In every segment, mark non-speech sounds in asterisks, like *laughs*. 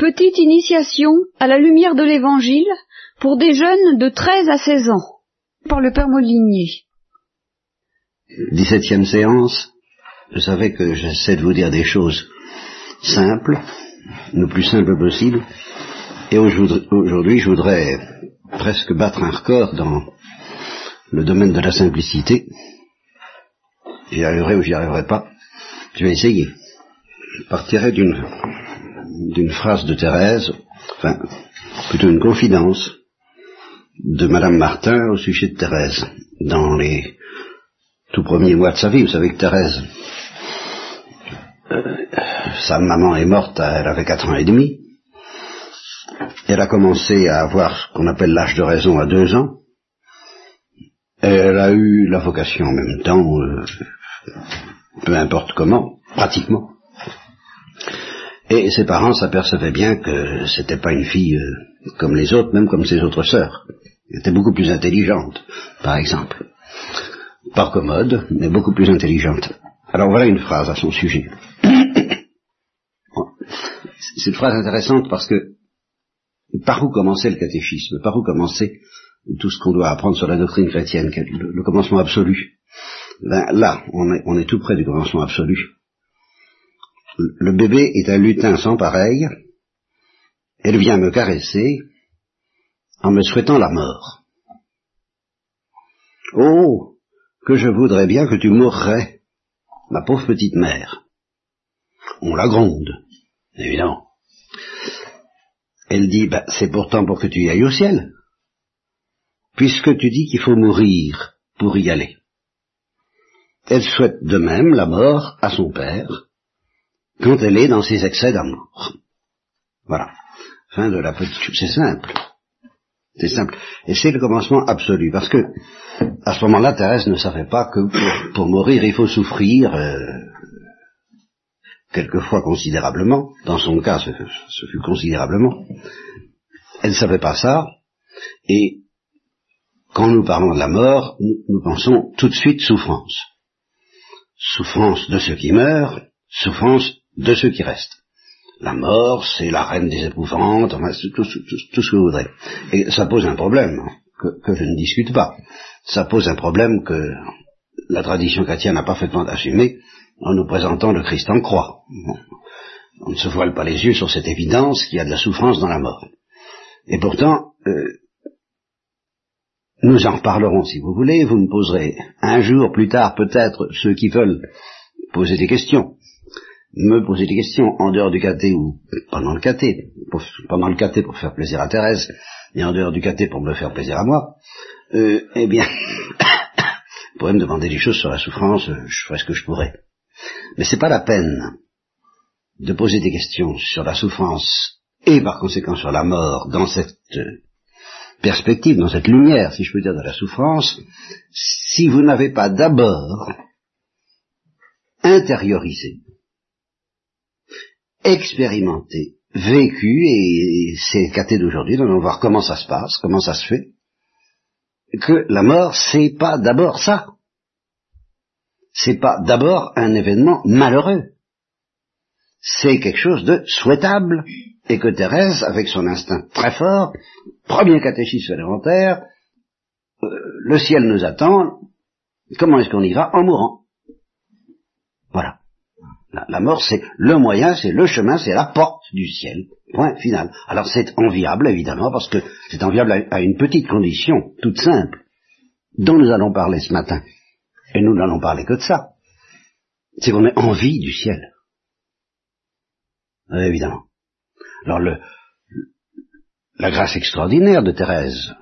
Petite initiation à la lumière de l'Évangile pour des jeunes de 13 à 16 ans, par le Père Molinier. 17e séance, vous savez que j'essaie de vous dire des choses simples, le plus simple possible, et aujourd'hui je voudrais presque battre un record dans le domaine de la simplicité. J'y arriverai ou j'y arriverai pas, je vais essayer. Je partirai d'une d'une phrase de Thérèse, enfin, plutôt une confidence de Madame Martin au sujet de Thérèse. Dans les tout premiers mois de sa vie, vous savez que Thérèse, euh, sa maman est morte, elle avait quatre ans et demi. Elle a commencé à avoir ce qu'on appelle l'âge de raison à deux ans. Elle a eu la vocation en même temps, euh, peu importe comment, pratiquement. Et ses parents s'apercevaient bien que c'était pas une fille euh, comme les autres, même comme ses autres sœurs. Elle était beaucoup plus intelligente, par exemple. Pas commode, mais beaucoup plus intelligente. Alors voilà une phrase à son sujet. *coughs* C'est une phrase intéressante parce que par où commençait le catéchisme? Par où commençait tout ce qu'on doit apprendre sur la doctrine chrétienne, le, commencement absolu? Ben, Là, on est, on est tout près du commencement absolu le bébé est un lutin sans pareil, elle vient me caresser en me souhaitant la mort. Oh, que je voudrais bien que tu mourrais, ma pauvre petite mère. On la gronde, évidemment. Elle dit, bah, c'est pourtant pour que tu y ailles au ciel, puisque tu dis qu'il faut mourir pour y aller. Elle souhaite de même la mort à son père, quand elle est dans ses excès d'amour. Voilà. Fin de la petite... C'est simple. C'est simple. Et c'est le commencement absolu. Parce que, à ce moment-là, Thérèse ne savait pas que pour, mourir, il faut souffrir, euh, quelquefois considérablement. Dans son cas, ce, fut considérablement. Elle ne savait pas ça. Et quand nous parlons de la mort, nous pensons tout de suite souffrance. Souffrance de ceux qui meurent, souffrance de ceux qui restent. La mort, c'est la reine des épouvantes, enfin, tout, ce que vous voudrez. Et ça pose un problème que, je ne discute pas. Ça pose un problème que la tradition chrétienne a parfaitement assumé en nous présentant le Christ en croix. On ne se voile pas les yeux sur cette évidence qu'il y a de la souffrance dans la mort. Et pourtant, euh, nous en reparlerons si vous voulez, vous me poserez un jour plus tard peut-être ceux qui veulent poser des questions me poser des questions en dehors du caté ou pendant le caté, pendant le caté pour faire plaisir à Thérèse, et en dehors du caté pour me faire plaisir à moi, euh, eh bien, *coughs* pourrez me demander des choses sur la souffrance, euh, je ferai ce que je pourrai. Mais c'est pas la peine de poser des questions sur la souffrance et par conséquent sur la mort dans cette euh, perspective, dans cette lumière, si je peux dire, de la souffrance, si vous n'avez pas d'abord intériorisé expérimenté, vécu, et c'est caté d'aujourd'hui, nous allons voir comment ça se passe, comment ça se fait, que la mort, c'est pas d'abord ça. C'est pas d'abord un événement malheureux. C'est quelque chose de souhaitable, et que Thérèse, avec son instinct très fort, premier catéchisme élémentaire, euh, le ciel nous attend, comment est-ce qu'on y va En mourant? Voilà. La, mort, c'est le moyen, c'est le chemin, c'est la porte du ciel. Point final. Alors c'est enviable, évidemment, parce que c'est enviable à, une petite condition, toute simple, dont nous allons parler ce matin. Et nous n'allons parler que de ça. C'est qu'on ait envie du ciel. Euh, évidemment. Alors le, la grâce extraordinaire de Thérèse,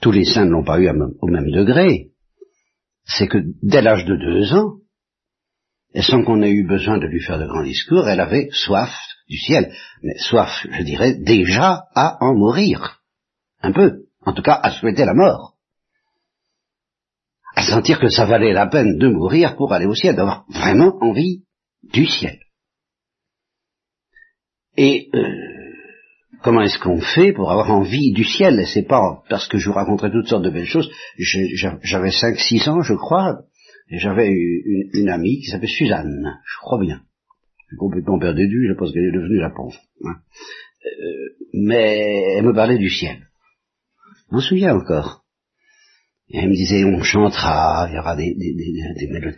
tous les saints ne l'ont pas eu au même degré, c'est que dès l'âge de deux ans, et sans qu'on ait eu besoin de lui faire de grands discours, elle avait soif du ciel, mais soif, je dirais, déjà à en mourir. Un peu, en tout cas à souhaiter la mort. À sentir que ça valait la peine de mourir pour aller au ciel, d'avoir vraiment envie du ciel. Et euh, comment est-ce qu'on fait pour avoir envie du ciel? Et c'est pas parce que je vous raconterai toutes sortes de belles choses. J'avais cinq, six ans, je crois, j'avais une, une, amie qui s'appelait Suzanne, je crois bien. suis complètement perdu, je pense qu'elle est devenue la pauvre. Hein. Euh, mais elle me parlait du ciel. Je m'en souviens encore. Et elle me disait, on chantera, il y aura des, des, des, mélodies.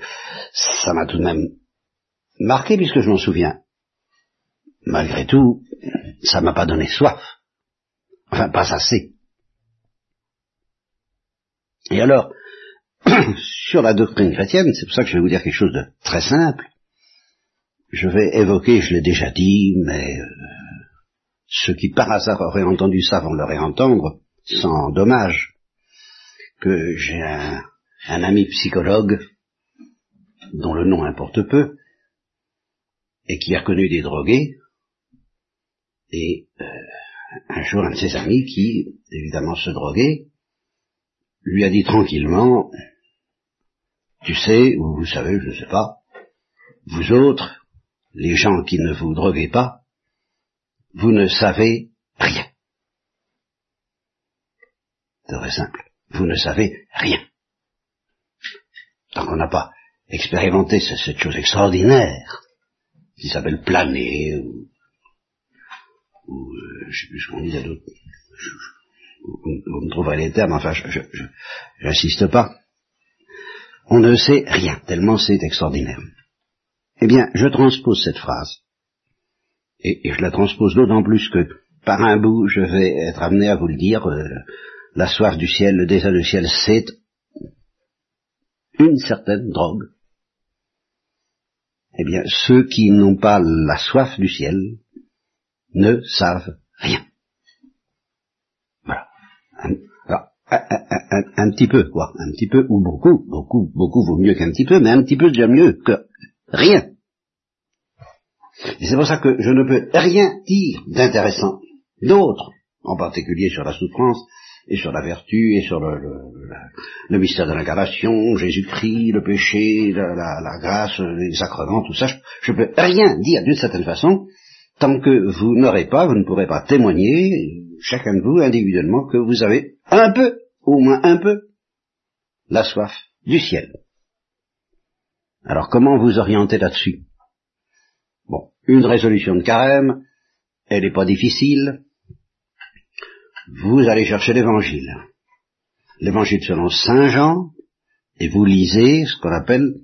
Ça m'a tout de même marqué puisque je m'en souviens. Malgré tout, ça m'a pas donné soif. Enfin, pas assez. Et alors, *coughs* sur la doctrine chrétienne, c'est pour ça que je vais vous dire quelque chose de très simple. Je vais évoquer, je l'ai déjà dit, mais euh, ceux qui par hasard auraient entendu ça vont le réentendre, sans dommage, que j'ai un, ami psychologue, dont le nom importe peu, et qui a connu des drogués, et euh, un jour un de ses amis qui, évidemment, se droguait, lui a dit tranquillement, tu sais, ou vous savez, je ne sais pas, vous autres, les gens qui ne vous droguez pas, vous ne savez rien. C'est très simple. Vous ne savez rien. Tant qu'on n'a pas expérimenté cette chose extraordinaire qui s'appelle planer ou, ou euh, je sais plus ce qu'on à d'autres. Vous me trouverez les termes, enfin, je n'insiste pas. On ne sait rien, tellement c'est extraordinaire. Eh bien, je transpose cette phrase. Et, je la transpose d'autant plus que, par un bout, je vais être amené à vous le dire, euh, la soif du ciel, le désir du ciel, c'est une certaine drogue. Eh bien, ceux qui n'ont pas la soif du ciel ne savent rien. Voilà. Un, petit peu, quoi. Un petit peu, ou beaucoup, beaucoup, beaucoup vaut mieux qu'un petit peu, mais un petit peu déjà mieux que rien. Et c'est pour ça que je ne peux rien dire d'intéressant d'autre, en particulier sur la souffrance, et sur la vertu, et sur le, le, mystère de l'incarnation, Jésus-Christ, le péché, la, grâce, les sacrements, tout ça, je ne peux rien dire d'une certaine façon, tant que vous n'aurez pas, vous ne pourrez pas témoigner, chacun de vous individuellement, que vous avez un peu, au moins un peu, la soif du ciel. Alors comment vous orienter là-dessus? Bon, une résolution de carême, elle n'est pas difficile. Vous allez chercher l'évangile. L'évangile selon Saint Jean, et vous lisez ce qu'on appelle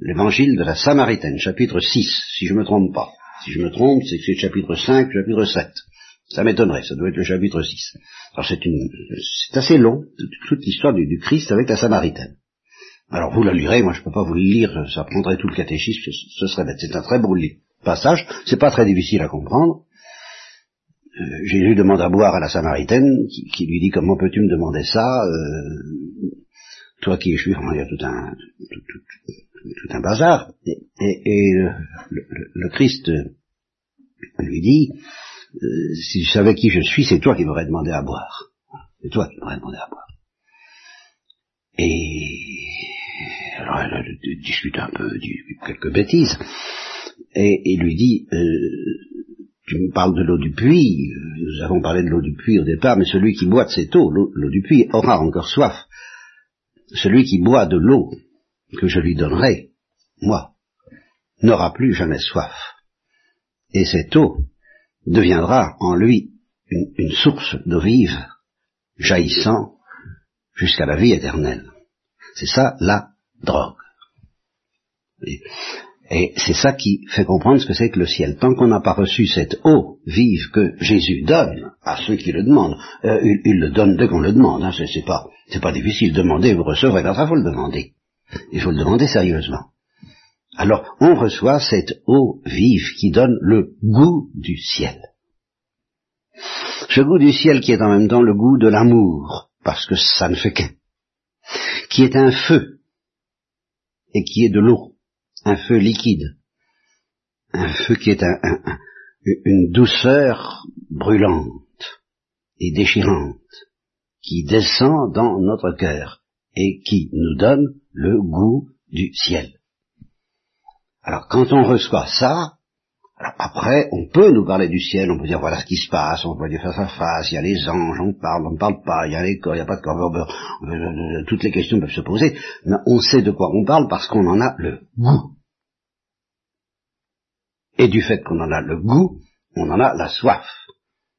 l'évangile de la Samaritaine, chapitre 6, si je ne me trompe pas. Si je me trompe, c'est que c'est chapitre 5, chapitre 7. Ça m'étonnerait, ça doit être le chapitre 6. Alors c'est une, c'est assez long, toute l'histoire du, Christ avec la Samaritaine. Alors vous la lirez, moi je ne peux pas vous le lire, ça prendrait tout le catéchisme, ce serait bête. C'est un très beau passage, c'est pas très difficile à comprendre. Euh, Jésus demande à boire à la Samaritaine, qui, lui dit comment peux-tu me demander ça, euh, toi qui es juif, il y a tout un, tout, un bazar. Et, le, Christ lui dit, euh, si tu savais qui je suis, c'est toi qui m'aurais demandé à boire. C'est toi qui m'aurais demandé à boire. Et alors elle discute un peu, quelques bêtises et, lui dit, euh, tu me parles de l'eau du puits, nous avons parlé de l'eau du puits au départ, mais celui qui boit de cette eau, l'eau du puits, aura encore soif. Celui qui boit de l'eau que je lui donnerai, moi, n'aura plus jamais soif. Et cette eau deviendra en lui une, source d'eau vive, jaillissant jusqu'à la vie éternelle. C'est ça la drogue. Et c'est ça qui fait comprendre ce que c'est que le ciel. Tant qu'on n'a pas reçu cette eau vive que Jésus donne à ceux qui le demandent, euh, il, le donne dès qu'on le demande. Hein, c'est pas, pas difficile. Demander, vous recevrez. Alors ça, faut le demander. Il faut le demander sérieusement. Alors, on reçoit cette eau vive qui donne le goût du ciel. Ce goût du ciel qui est en même temps le goût de l'amour, parce que ça ne fait qu'un, qui est un feu et qui est de l'eau un feu liquide, un feu qui est une douceur brûlante et déchirante, qui descend dans notre cœur et qui nous donne le goût du ciel. Alors quand on reçoit ça, après, on peut nous parler du ciel, on peut dire voilà ce qui se passe, on peut dire face à face, il y a les anges, on parle, on ne parle pas, il y a les corps, il n'y a pas de corps, toutes les questions peuvent se poser, mais on sait de quoi on parle parce qu'on en a le goût. Et du fait qu'on en a le goût, on en a la soif.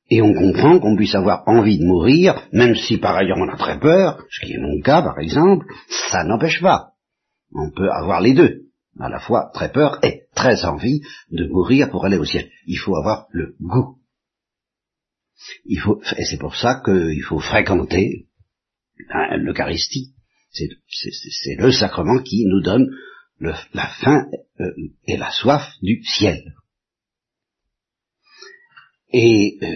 Et on comprend qu'on puisse avoir envie de mourir, même si par ailleurs on a très peur, ce qui est mon cas par exemple, ça n'empêche pas. On peut avoir les deux, à la fois très peur et très envie de mourir pour aller au ciel. Il faut avoir le goût. Il faut, et c'est pour ça qu'il faut fréquenter l'Eucharistie. C'est le sacrement qui nous donne la faim euh, et la soif du ciel. Et euh,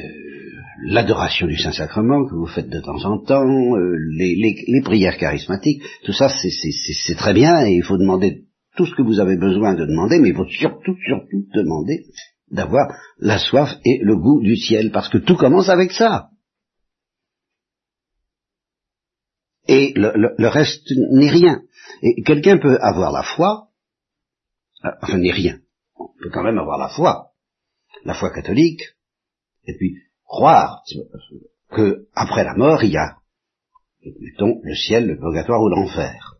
l'adoration du Saint-Sacrement que vous faites de temps en temps, euh, les, prières charismatiques, tout ça c'est très bien et il faut demander tout ce que vous avez besoin de demander, mais il faut surtout, surtout demander d'avoir la soif et le goût du ciel, parce que tout commence avec ça. Et le, reste n'est rien. Et quelqu'un peut avoir la foi, euh, enfin n'est rien. On peut quand même avoir la foi, la foi catholique, et puis croire que après la mort il y a, mettons, le ciel, le purgatoire ou l'enfer.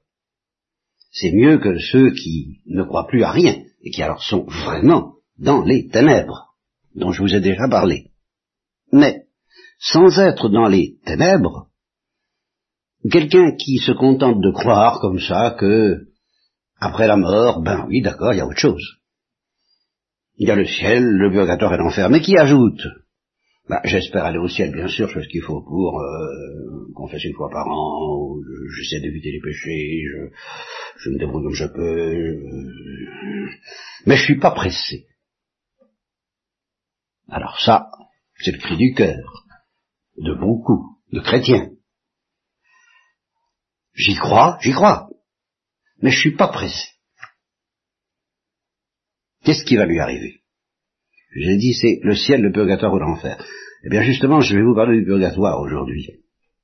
C'est mieux que ceux qui ne croient plus à rien et qui alors sont vraiment dans les ténèbres, dont je vous ai déjà parlé. Mais, sans être dans les ténèbres, quelqu'un qui se contente de croire comme ça que, après la mort, ben oui, d'accord, il y a autre chose. Il y a le ciel, le purgatoire et l'enfer, mais qui ajoute bah, J'espère aller au ciel, bien sûr, je fais ce qu'il faut pour euh, confesser une fois par an, j'essaie d'éviter les péchés, je, je, me débrouille comme je peux, mais je suis pas pressé. Alors ça, c'est le cri du cœur de beaucoup de chrétiens. J'y crois, j'y crois, mais je suis pas pressé. Qu'est-ce qui va lui arriver? J'ai dit c'est le ciel, le purgatoire ou l'enfer. Eh bien justement, je vais vous parler du purgatoire aujourd'hui.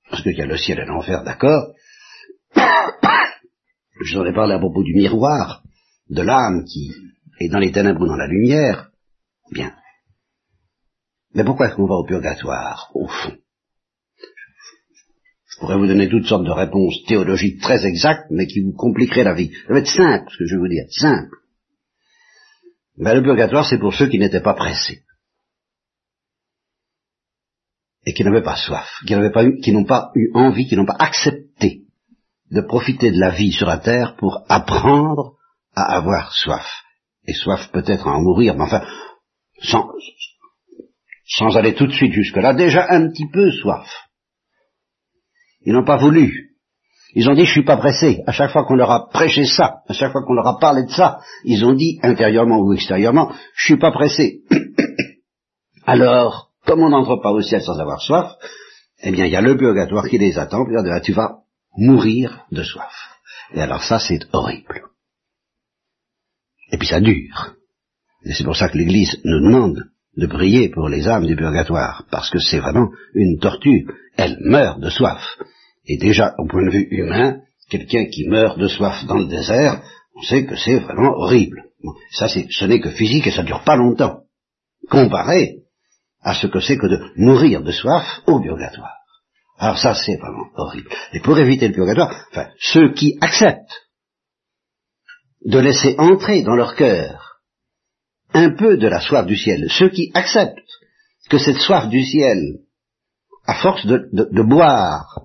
Parce qu'il y a le ciel et l'enfer, d'accord *coughs* Je vous en ai parlé à propos du miroir, de l'âme qui est dans les ténèbres ou dans la lumière. Bien. Mais pourquoi est-ce qu'on va au purgatoire, au fond? Je pourrais vous donner toutes sortes de réponses théologiques très exactes, mais qui vous compliqueraient la vie. Ça va être simple, ce que je vais vous dire, simple. Mais le purgatoire, c'est pour ceux qui n'étaient pas pressés. Et qui n'avaient pas soif, qui n'avaient pas eu, qui n'ont pas eu envie, qui n'ont pas accepté de profiter de la vie sur la terre pour apprendre à avoir soif. Et soif peut-être à en mourir, mais enfin, sans, sans aller tout de suite jusque-là, déjà un petit peu soif. Ils n'ont pas voulu. Ils ont dit, je suis pas pressé. À chaque fois qu'on leur a prêché ça, à chaque fois qu'on leur a parlé de ça, ils ont dit, intérieurement ou extérieurement, je suis pas pressé. *coughs* Alors, comme on n'entre pas au ciel sans avoir soif, eh bien, il y a le purgatoire qui les attend, puis tu vas mourir de soif. Et alors ça, c'est horrible. Et puis ça dure. Et c'est pour ça que l'Église nous demande de prier pour les âmes du purgatoire, parce que c'est vraiment une torture. Elles meurent de soif. Et déjà, au point de vue humain, quelqu'un qui meurt de soif dans le désert, on sait que c'est vraiment horrible. ça, ce n'est que physique et ça dure pas longtemps, comparé à ce que c'est que de mourir de soif au purgatoire. Alors ça, c'est vraiment horrible. Et pour éviter le purgatoire, enfin, ceux qui acceptent de laisser entrer dans leur cœur un peu de la soif du ciel. Ceux qui acceptent que cette soif du ciel, à force de, boire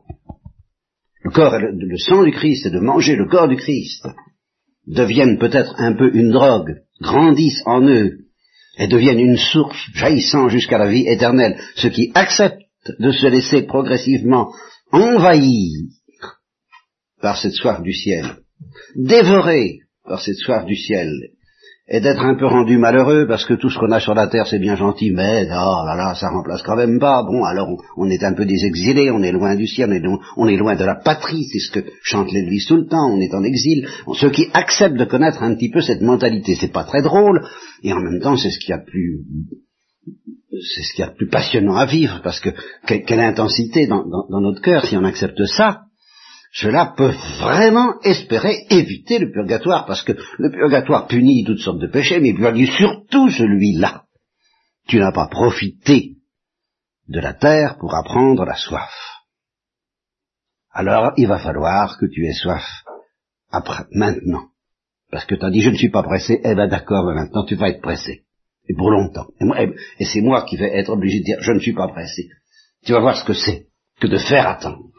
le corps le, sang du Christ et de manger le corps du Christ, deviennent peut-être un peu une drogue, grandissent en eux et deviennent une source jaillissant jusqu'à la vie éternelle. Ceux qui acceptent de se laisser progressivement envahir par cette soif du ciel, dévorer par cette soif du ciel, et d'être un peu rendu malheureux parce que tout ce qu'on a sur la terre c'est bien gentil, mais oh là là, ça remplace quand même pas. Bon, alors on, est un peu des exilés, on est loin du ciel, on est, on est loin de la patrie, c'est ce que chante l'Église tout le temps, on est en exil. Ceux qui acceptent de connaître un petit peu cette mentalité, c'est pas très drôle, et en même temps c'est ce qu'il y a plus c'est ce a de plus passionnant à vivre, parce que quelle, intensité dans, dans notre cœur si on accepte ça cela peut vraiment espérer éviter le purgatoire, parce que le purgatoire punit toutes sortes de péchés, mais il punit surtout celui-là. Tu n'as pas profité de la terre pour apprendre la soif. Alors il va falloir que tu aies soif après, maintenant. Parce que tu as dit je ne suis pas pressé, eh ben d'accord, maintenant tu vas être pressé. et pour longtemps. Et, c'est moi qui vais être obligé de dire, je ne suis pas pressé. Tu vas voir ce que c'est que de faire attendre.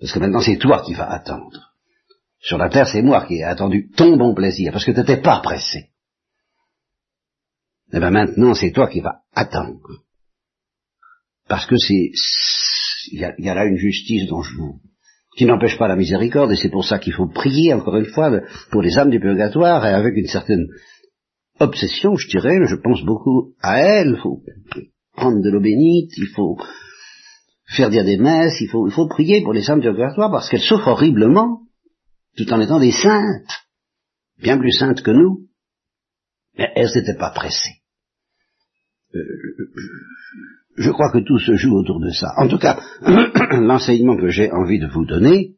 Parce que maintenant c'est toi qui vas attendre. Sur la terre, c'est moi qui ai attendu ton bon plaisir, parce que tu n'étais pas pressé. Eh bien maintenant, c'est toi qui vas attendre. Parce que c'est, il y, a, là une justice dont je vous, qui n'empêche pas la miséricorde, et c'est pour ça qu'il faut prier, encore une fois, pour les âmes du purgatoire, et avec une certaine obsession, je dirais, je pense beaucoup à elle, il faut prendre de l'eau bénite, il faut faire dire des messes, il faut, il faut prier pour les âmes du purgatoire, parce qu'elles souffrent horriblement, tout en étant des saintes, bien plus saintes que nous, mais elles n'étaient pas pressées. Euh, je crois que tout se joue autour de ça. En tout cas, *coughs* l'enseignement que j'ai envie de vous donner,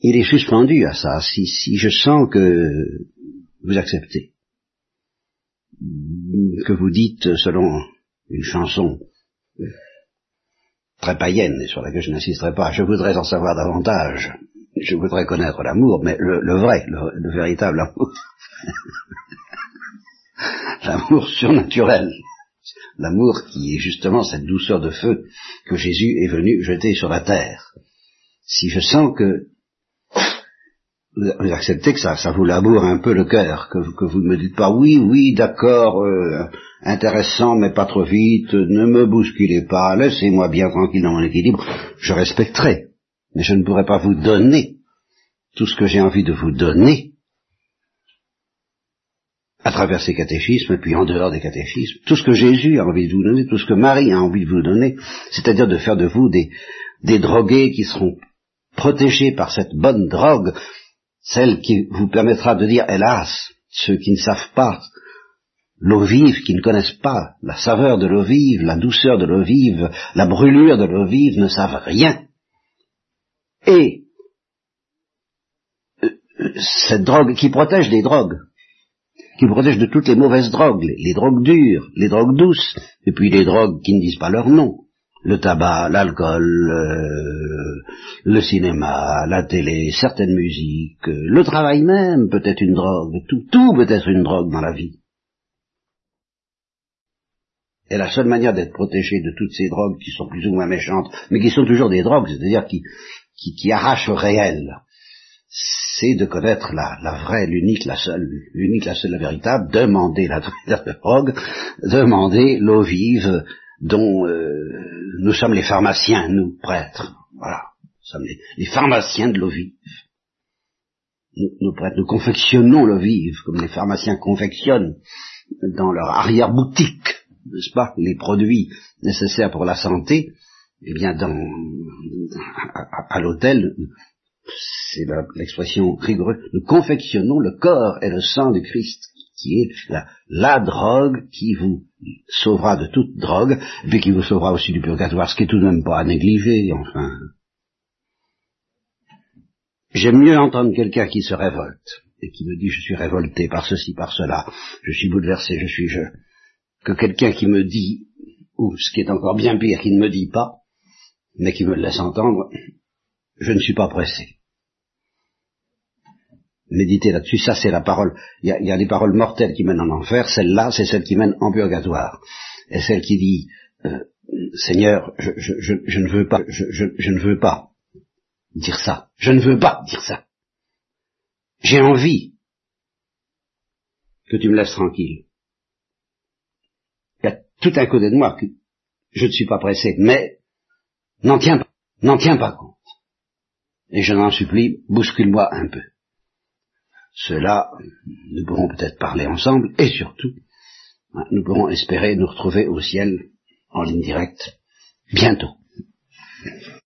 il est suspendu à ça. Si, si je sens que vous acceptez, que vous dites selon une chanson très païenne et sur laquelle je n'insisterai pas, je voudrais en savoir davantage, je voudrais connaître l'amour, mais le, vrai, le véritable amour, *laughs* l'amour surnaturel, l'amour qui est justement cette douceur de feu que Jésus est venu jeter sur la terre. Si je sens que vous acceptez que ça, ça vous laboure un peu le cœur, que, vous ne me dites pas oui, oui, d'accord, euh, intéressant, mais pas trop vite, ne me bousculez pas, laissez-moi bien tranquille dans mon équilibre, je respecterai, mais je ne pourrai pas vous donner tout ce que j'ai envie de vous donner à travers ces catéchismes, puis en dehors des catéchismes, tout ce que Jésus a envie de vous donner, tout ce que Marie a envie de vous donner, c'est-à-dire de faire de vous des, des drogués qui seront protégés par cette bonne drogue, celle qui vous permettra de dire, hélas, ceux qui ne savent pas l'eau vive, qui ne connaissent pas la saveur de l'eau vive, la douceur de l'eau vive, la brûlure de l'eau vive, ne savent rien. Et euh, cette drogue qui protège des drogues, qui protège de toutes les mauvaises drogues, les, drogues dures, les drogues douces, et puis les drogues qui ne disent pas leur nom. Le tabac, l'alcool, euh, le cinéma, la télé, certaines musiques, euh, le travail même peut être une drogue, tout peut être une drogue dans la vie. Et la seule manière d'être protégé de toutes ces drogues qui sont plus ou moins méchantes, mais qui sont toujours des drogues, c'est-à-dire qui, qui, arrachent au réel, c'est de connaître la, la vraie, l'unique, la seule, l'unique, la seule, la véritable, demander la drogue, demander l'eau vive dont euh, nous sommes les pharmaciens, nous prêtres. Voilà, nous sommes les, pharmaciens de l'eau vive. Nous, nous prêtres, nous confectionnons l'eau vive comme les pharmaciens confectionnent dans leur arrière-boutique, n'est-ce pas, les produits nécessaires pour la santé. Eh bien, dans, à l'hôtel, c'est l'expression rigoureuse, nous confectionnons le corps et le sang du Christ, qui est la, drogue qui vous sauvera de toute drogue, puis qui vous sauvera aussi du purgatoire, ce qui est tout de même pas à négliger, enfin. J'aime mieux entendre quelqu'un qui se révolte, et qui me dit je suis révolté par ceci, par cela, je suis bouleversé, je suis je, que quelqu'un qui me dit, ou ce qui est encore bien pire, qui ne me dit pas, mais qui me laisse entendre, je ne suis pas pressé méditer là-dessus, ça c'est la parole. Il y a, des paroles mortelles qui mènent en enfer, celle-là c'est celle qui mène en purgatoire. Et celle qui dit, euh, Seigneur, je, ne veux pas, je, ne veux pas dire ça, je ne veux pas dire ça. J'ai envie que tu me laisses tranquille. Tout un côté de moi je ne suis pas pressé, mais n'en tiens pas, n'en tiens pas compte. Et je n'en supplie, bouscule-moi un peu. Cela, nous pourrons peut-être parler ensemble et surtout, hein, nous pourrons espérer nous retrouver au ciel en ligne directe bientôt.